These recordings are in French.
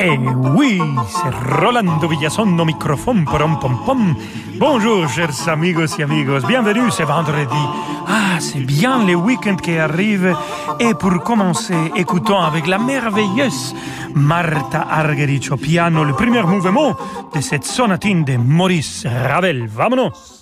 Eh oui, c'est Rolando Villazone au microphone, pom pom pom. Bonjour, chers amigos et amigos, bienvenue ce vendredi. Ah, c'est bien le week-end qui arrive. Et pour commencer, écoutons avec la merveilleuse Marta Argerich au piano le premier mouvement de cette sonatine de Maurice Ravel. Vamonos!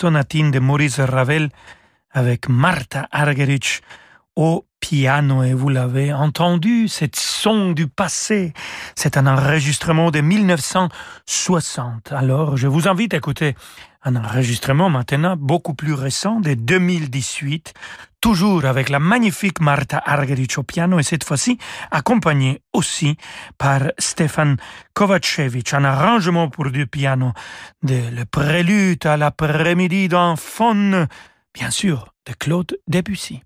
Sonatine de Maurice Ravel avec Martha Argerich au piano et vous l'avez entendu, cette son du passé. C'est un enregistrement de 1960. Alors, je vous invite à écouter un enregistrement maintenant beaucoup plus récent de 2018, toujours avec la magnifique Marta Argerich au piano et cette fois-ci accompagnée aussi par Stefan Kovacevic, un arrangement pour du piano de Le Prélude à l'après-midi d'un faune, bien sûr, de Claude Debussy.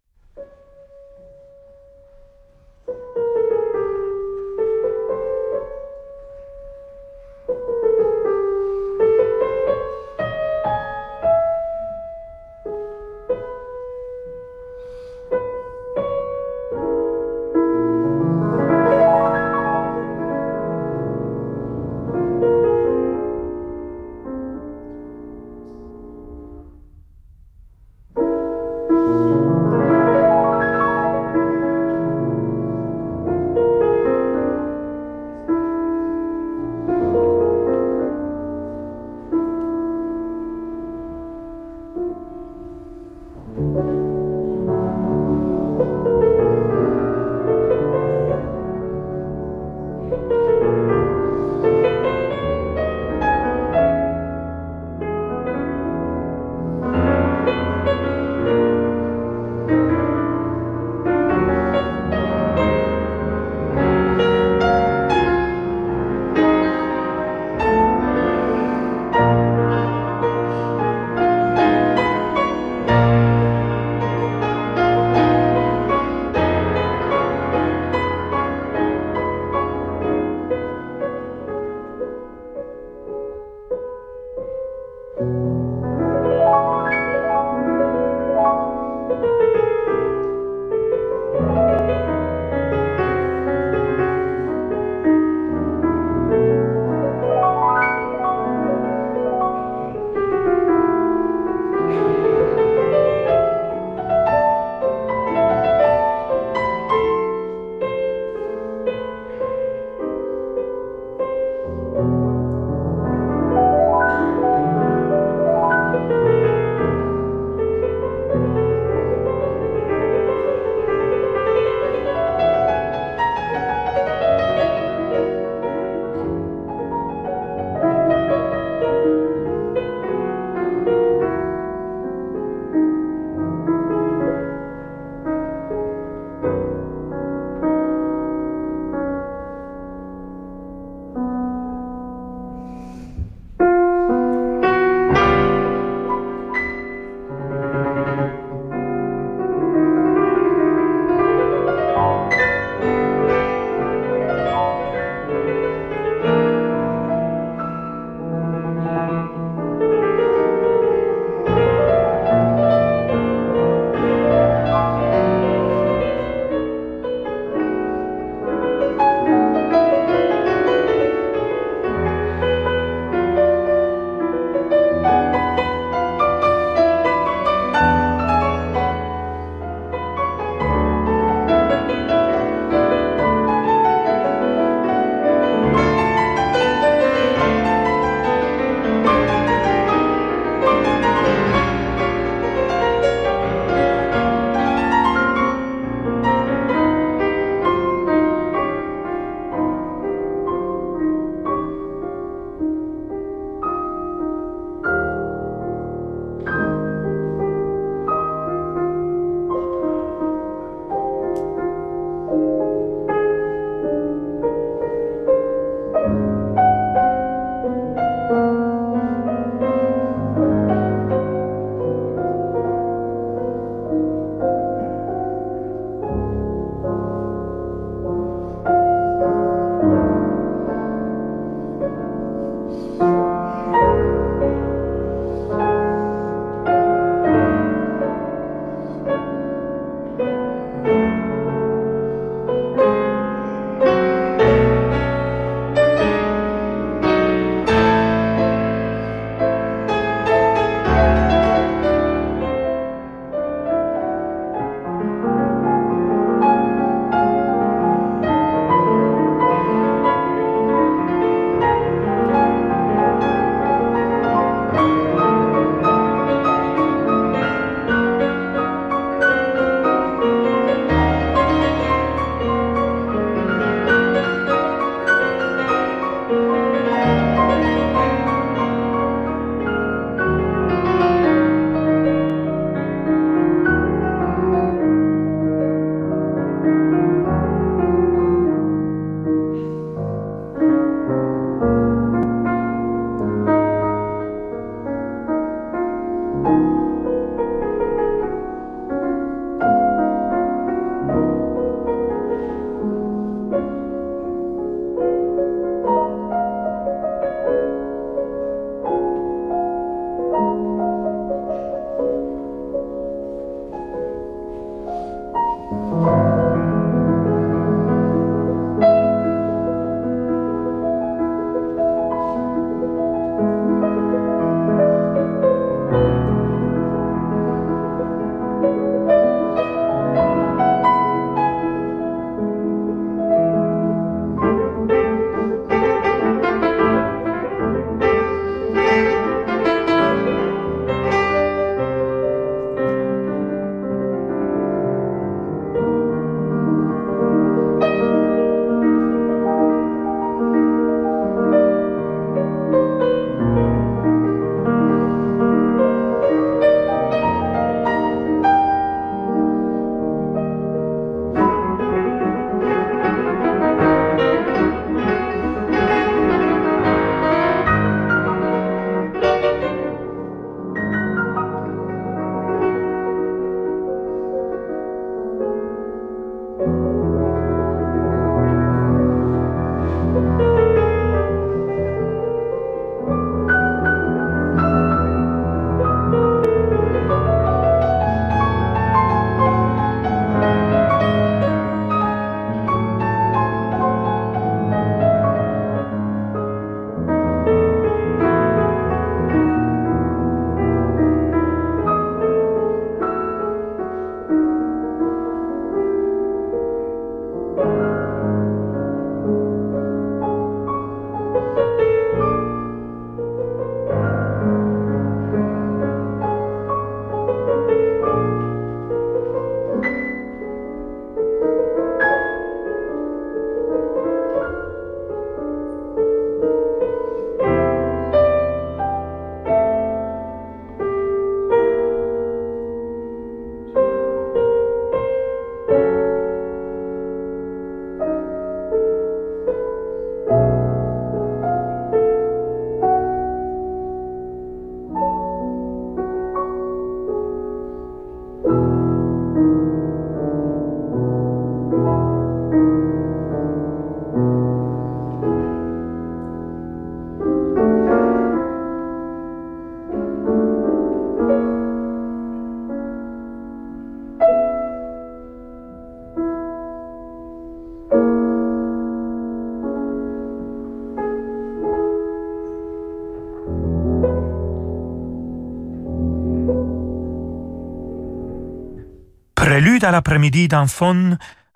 À l'après-midi d'un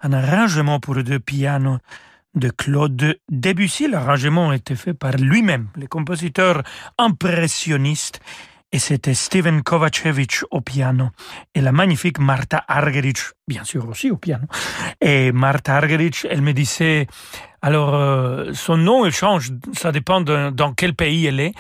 un arrangement pour deux pianos de Claude Debussy. L'arrangement été fait par lui-même, le compositeur impressionniste, et c'était Steven Kovacevic au piano et la magnifique Marta Argerich, bien sûr aussi au piano. Et Marta Argerich, elle me disait, alors euh, son nom il change, ça dépend dans quel pays elle est.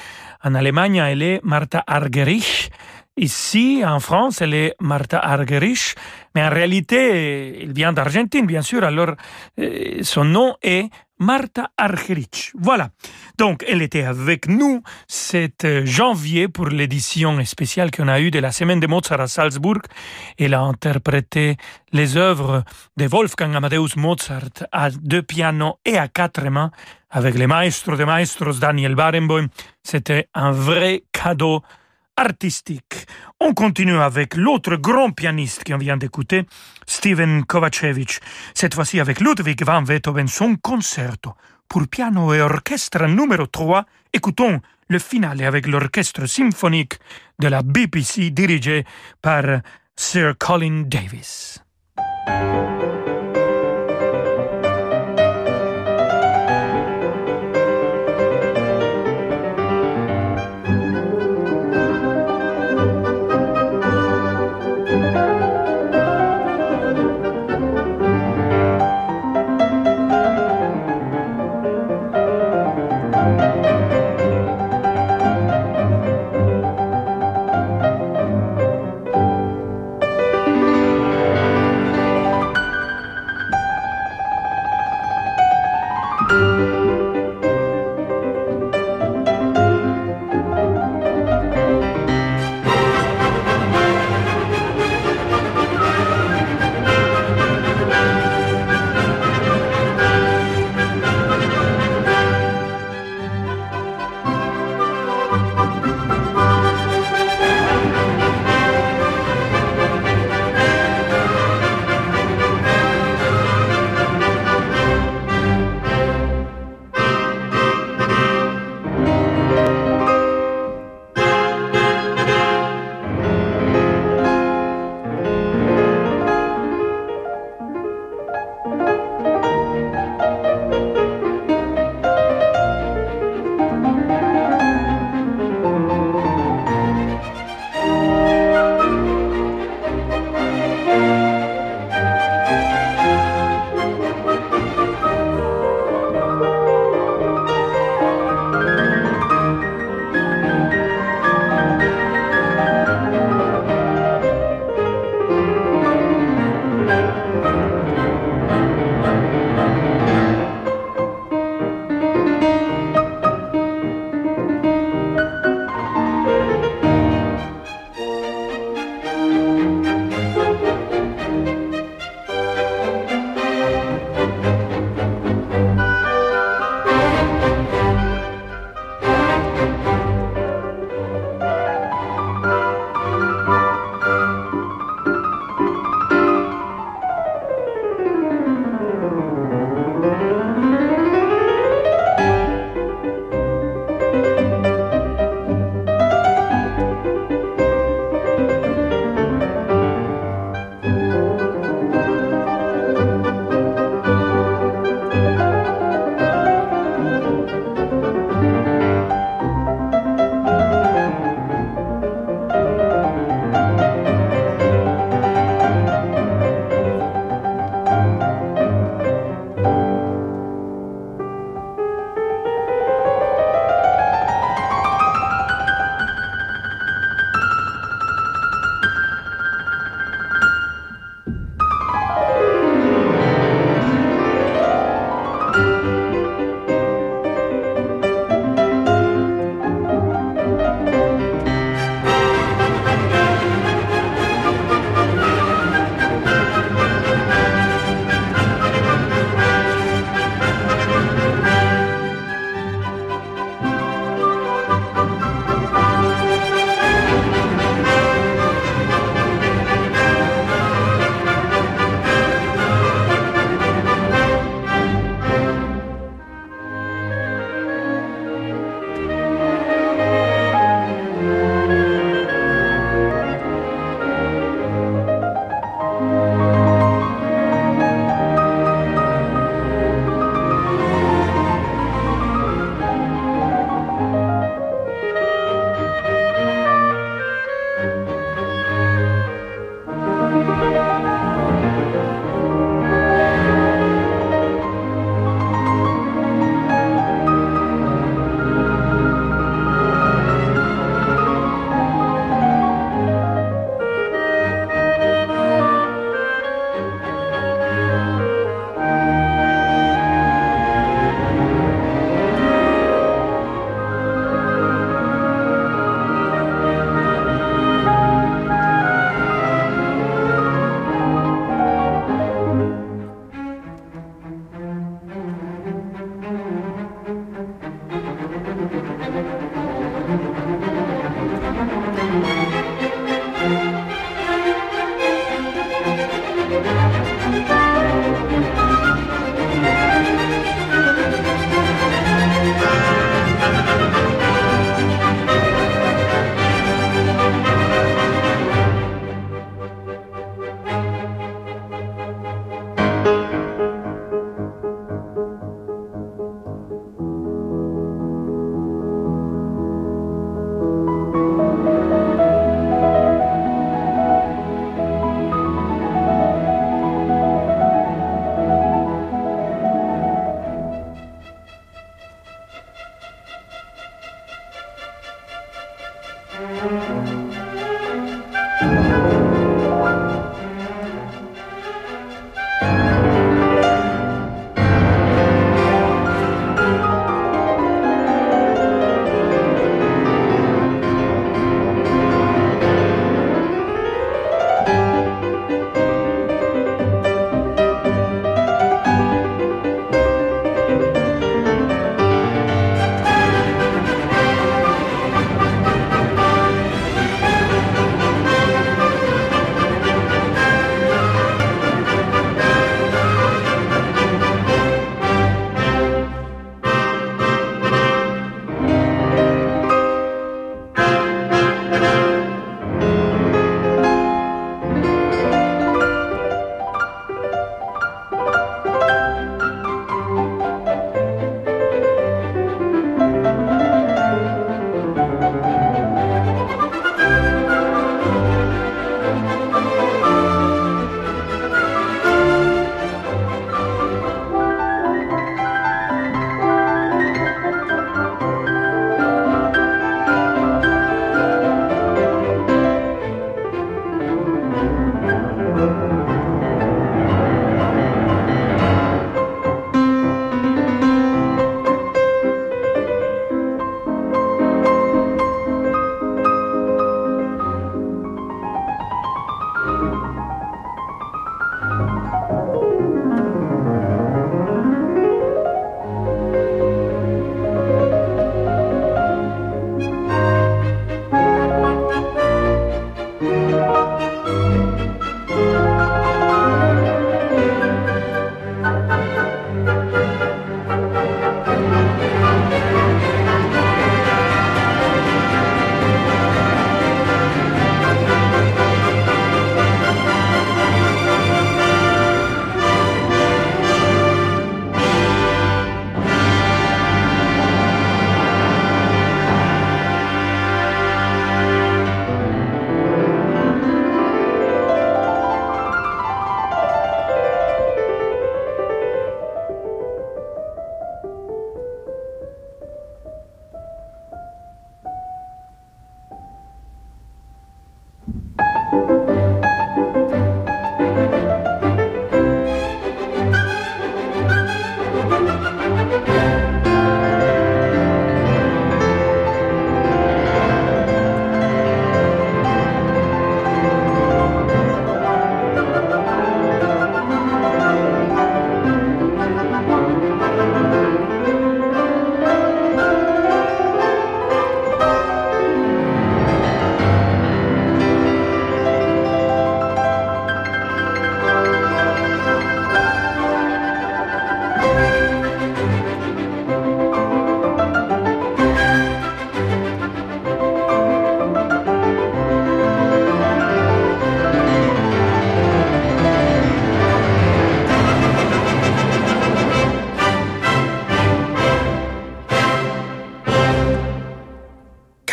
En Allemagne, elle est Marta Argerich. Ici, en France, elle est Marta Argerich, mais en réalité, elle vient d'Argentine, bien sûr, alors euh, son nom est Marta Argerich. Voilà. Donc, elle était avec nous cet euh, janvier pour l'édition spéciale qu'on a eue de la semaine de Mozart à Salzbourg. Elle a interprété les œuvres de Wolfgang Amadeus Mozart à deux pianos et à quatre mains avec le maestro de maestros Daniel Barenboim. C'était un vrai cadeau artistique. On continue avec l'autre grand pianiste qu'on vient d'écouter, Steven Kovacevic, cette fois-ci avec Ludwig van Beethoven, son concerto pour piano et orchestre numéro 3. Écoutons le finale avec l'orchestre symphonique de la BBC dirigé par Sir Colin Davis.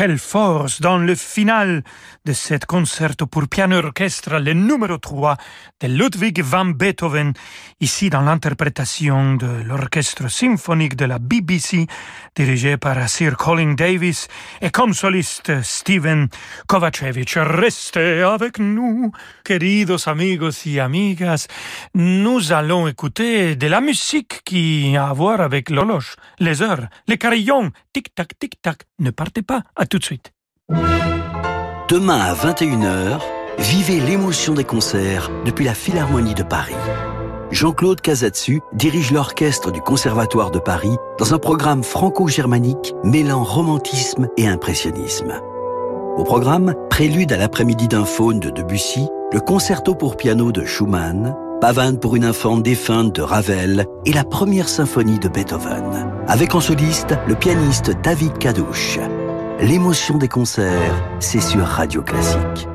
kind of force dans le final de cet concerto pour piano orchestre, le numéro 3 de Ludwig van Beethoven, ici dans l'interprétation de l'orchestre symphonique de la BBC, dirigé par Sir Colin Davis, et comme soliste Steven Kovacevic. Restez avec nous, queridos amigos y amigas. Nous allons écouter de la musique qui a à voir avec l'horloge, les heures, les carillons, tic-tac, tic-tac. Ne partez pas, à tout de suite. Demain à 21h, vivez l'émotion des concerts depuis la Philharmonie de Paris. Jean-Claude Casatsu dirige l'orchestre du Conservatoire de Paris dans un programme franco-germanique mêlant romantisme et impressionnisme. Au programme, prélude à l'après-midi d'un faune de Debussy, le concerto pour piano de Schumann, Pavane pour une infante défunte de Ravel et la première symphonie de Beethoven. Avec en soliste le pianiste David Kadouche. L'émotion des concerts, c'est sur Radio Classique.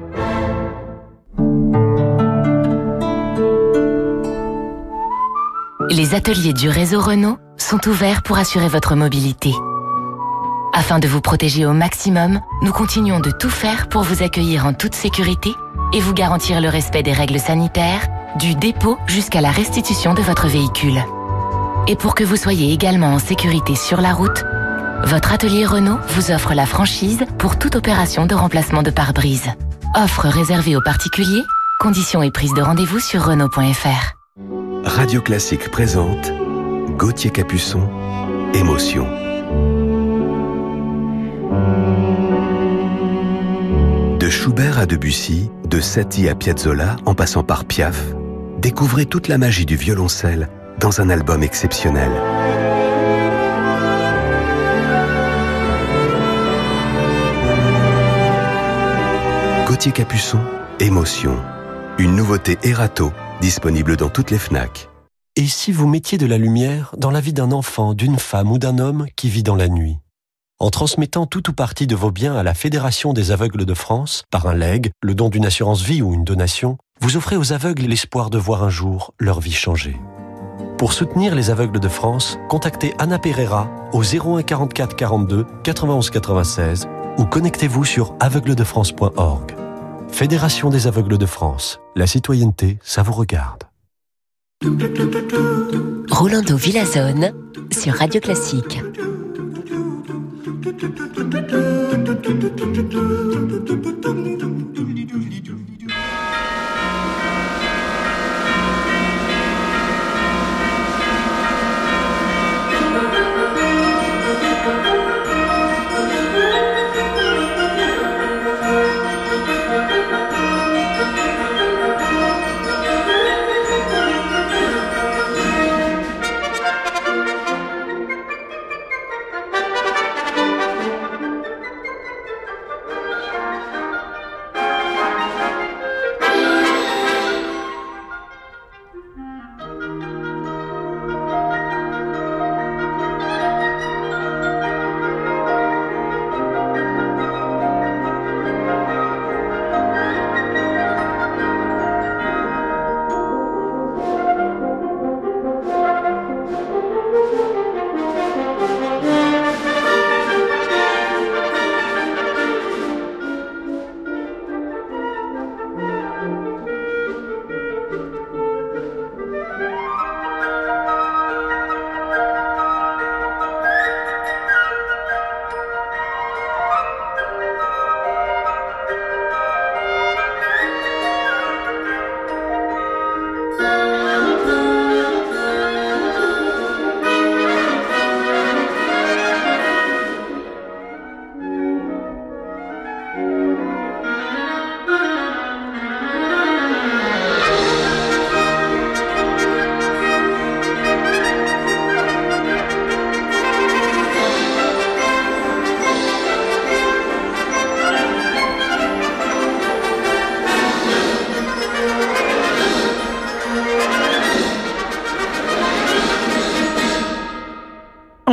Les ateliers du réseau Renault sont ouverts pour assurer votre mobilité. Afin de vous protéger au maximum, nous continuons de tout faire pour vous accueillir en toute sécurité et vous garantir le respect des règles sanitaires, du dépôt jusqu'à la restitution de votre véhicule. Et pour que vous soyez également en sécurité sur la route, Votre atelier Renault vous offre la franchise pour toute opération de remplacement de pare-brise. Offre réservée aux particuliers, conditions et prise de rendez-vous sur Renault.fr. Radio Classique présente Gauthier Capuçon, Émotion. De Schubert à Debussy, de Satie à Piazzolla, en passant par Piaf, découvrez toute la magie du violoncelle dans un album exceptionnel. Gauthier Capuçon, Émotion. Une nouveauté Erato, disponible dans toutes les FNAC. Et si vous mettiez de la lumière dans la vie d'un enfant, d'une femme ou d'un homme qui vit dans la nuit? En transmettant tout ou partie de vos biens à la Fédération des aveugles de France, par un legs, le don d'une assurance vie ou une donation, vous offrez aux aveugles l'espoir de voir un jour leur vie changer. Pour soutenir les aveugles de France, contactez Anna Pereira au 01 44 42 91 96 ou connectez-vous sur aveugledefrance.org. Fédération des aveugles de France. La citoyenneté, ça vous regarde. Rolando Villazone sur Radio Classique.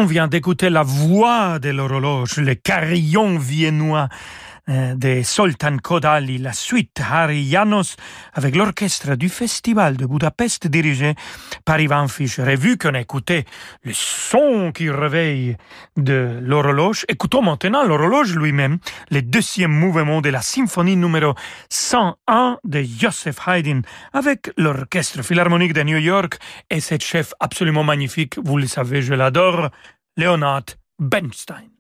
Vient d'écouter la voix de l'horloge, le carillon viennois euh, de Soltan Kodali, la suite Harry Janos avec l'orchestre du Festival de Budapest dirigé par Ivan Fischer. Et vu qu'on a écouté le son qui réveille de l'horloge, écoutons maintenant l'horloge lui-même, le deuxième mouvement de la symphonie numéro 101 de Joseph Haydn avec l'orchestre philharmonique de New York et cette chef absolument magnifique, vous le savez, je l'adore, Leonard Bernstein.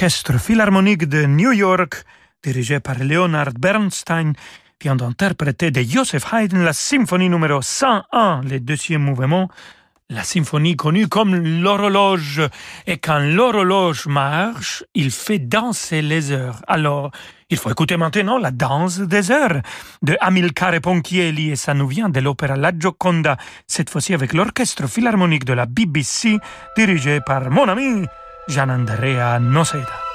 L'Orchestre Philharmonique de New York, dirigé par Leonard Bernstein, vient d'interpréter de Joseph Haydn la symphonie numéro 101, le deuxième mouvement, la symphonie connue comme l'horloge. Et quand l'horloge marche, il fait danser les heures. Alors, il faut écouter maintenant la danse des heures de Amilcare Ponchielli et ça nous vient de l'opéra La Gioconda, cette fois-ci avec l'orchestre philharmonique de la BBC dirigé par mon ami Gianandrea Noseda.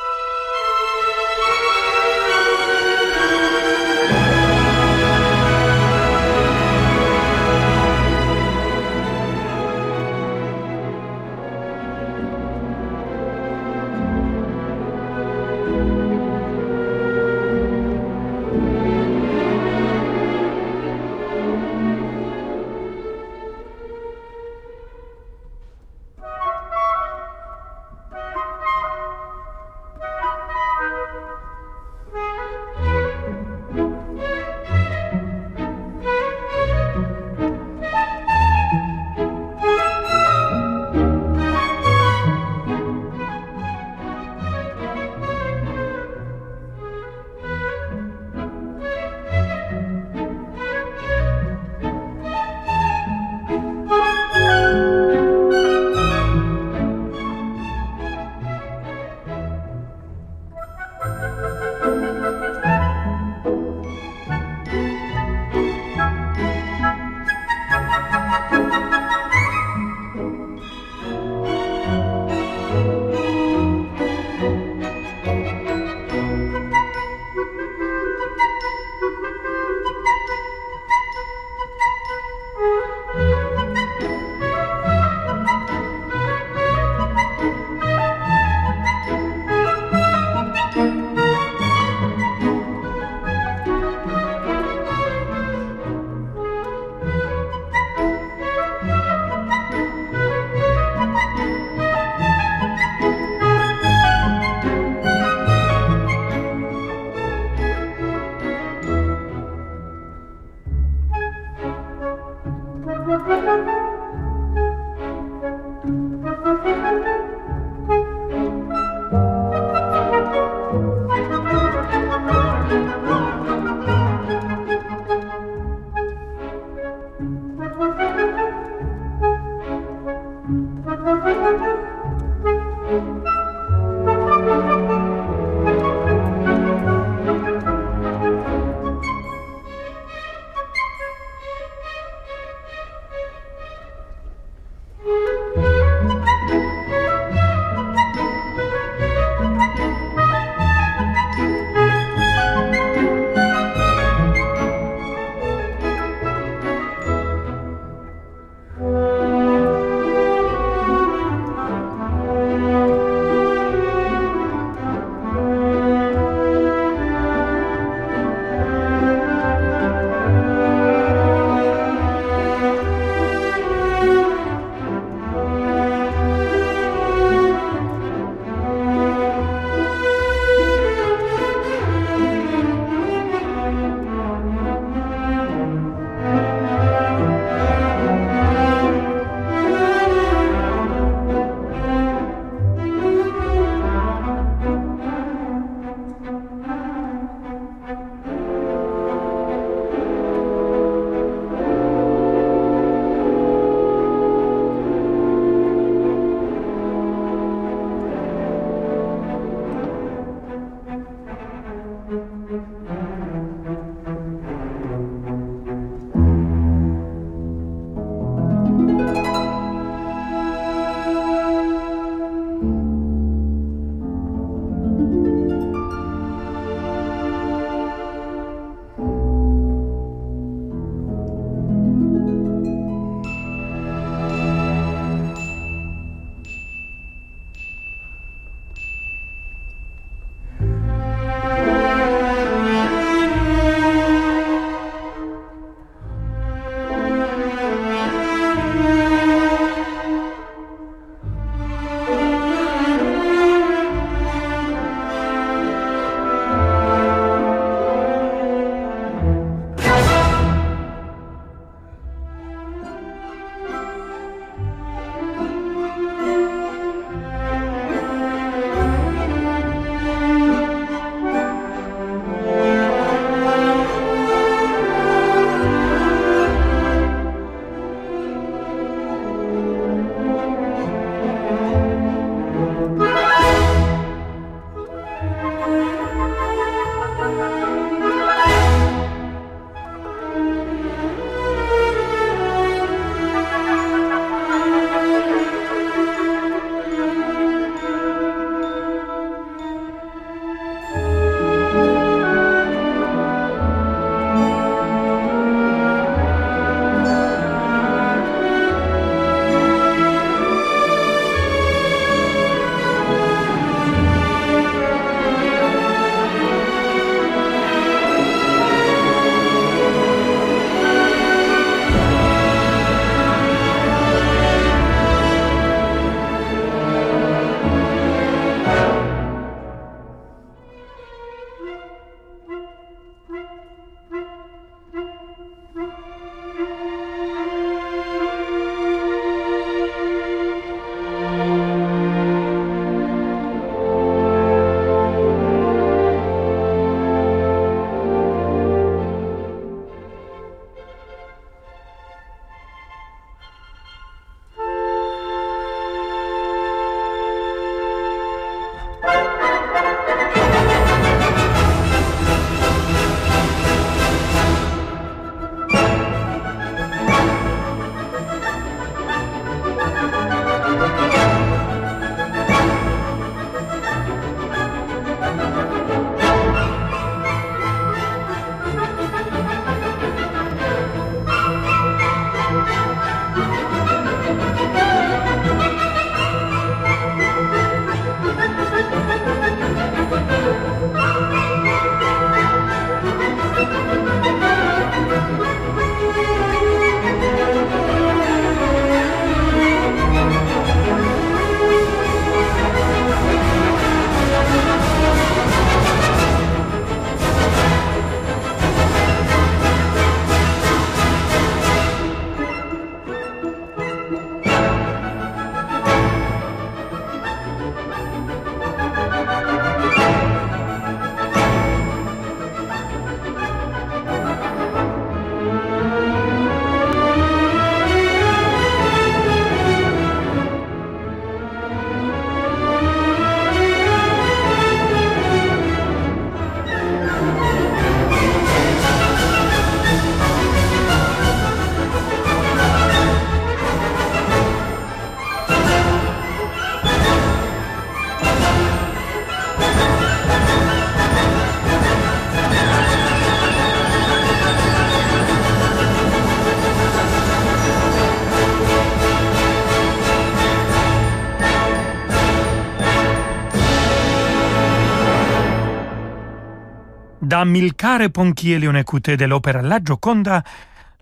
D'Amilcare Ponchielli, on écoutait de l'opéra La Gioconda,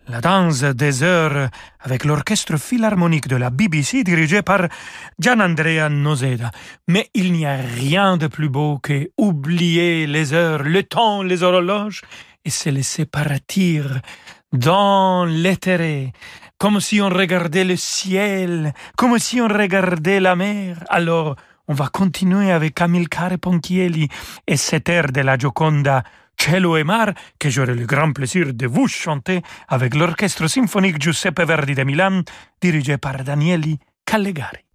la danse des heures avec l'orchestre philharmonique de la BBC dirigé par Gianandrea Noseda. Mais il n'y a rien de plus beau que oublier les heures, le temps, les horloges et se laisser partir dans l'éthéré, comme si on regardait le ciel, comme si on regardait la mer. Alors, on va continuer avec Amilcare Ponchielli et cet air de la Gioconda Cielo et Mar que j'aurai le grand plaisir de vous chanter avec l'orchestre symphonique Giuseppe Verdi de Milan dirigé par Danieli Callegari.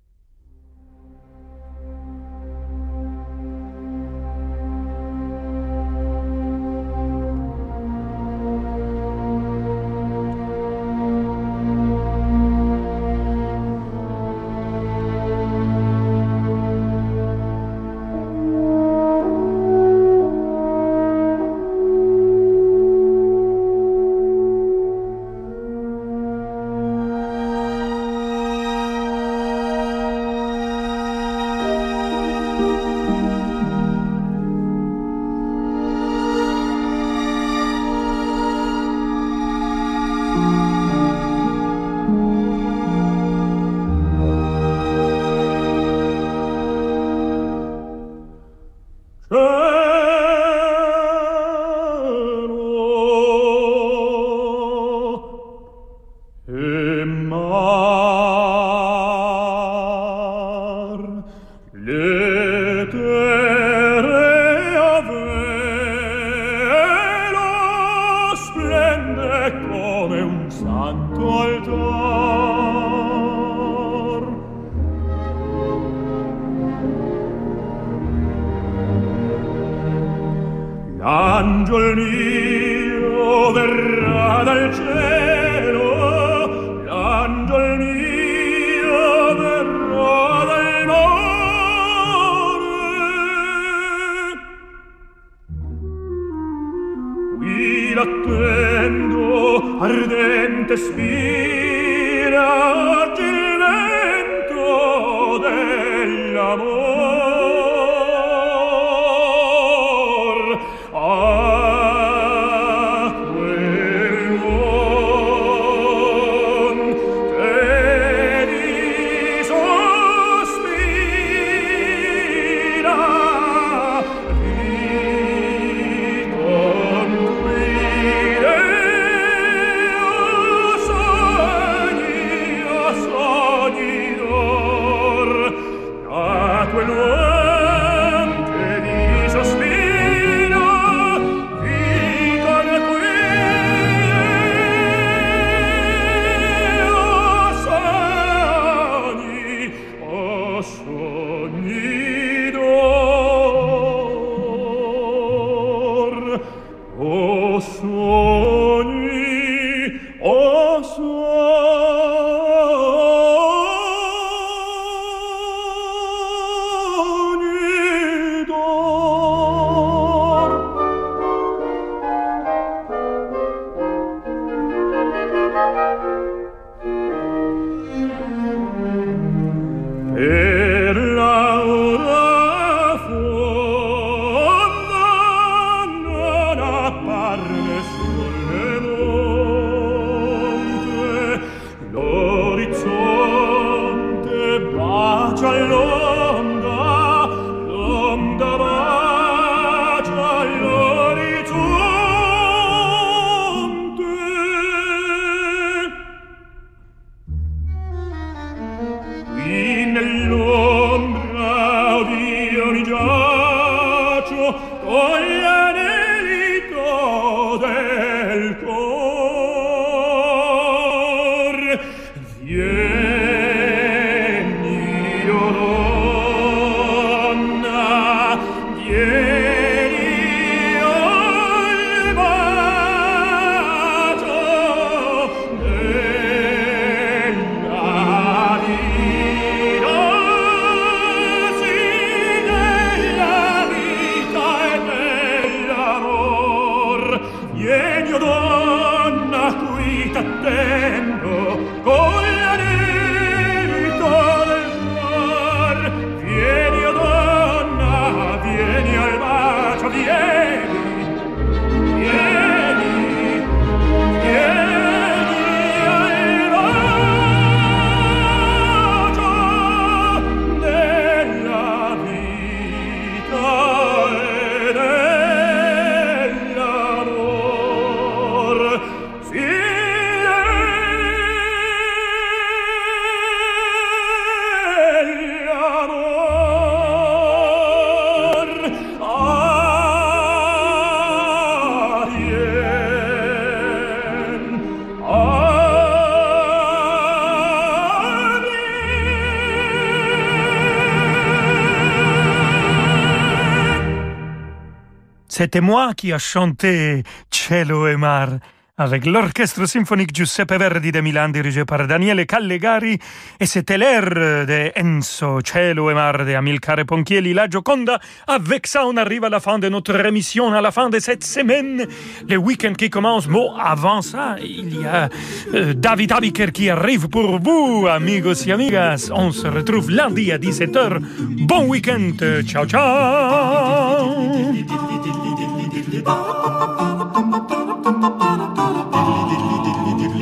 C'était moi qui a chanté Cielo e Mar avec l'orchestre symphonique Giuseppe Verdi de Milan dirigé par Daniele Callegari et c'était l'air de Enzo Cielo e Mar de Amilcare Ponchielli La Gioconda. Avec ça, on arrive à la fin de notre émission, à la fin de cette semaine, le week-end qui commence. Bon, avant ça, il y a euh, David Abiker qui arrive pour vous, amigos et amigas. On se retrouve lundi à 17h. Bon week-end. Ciao, ciao.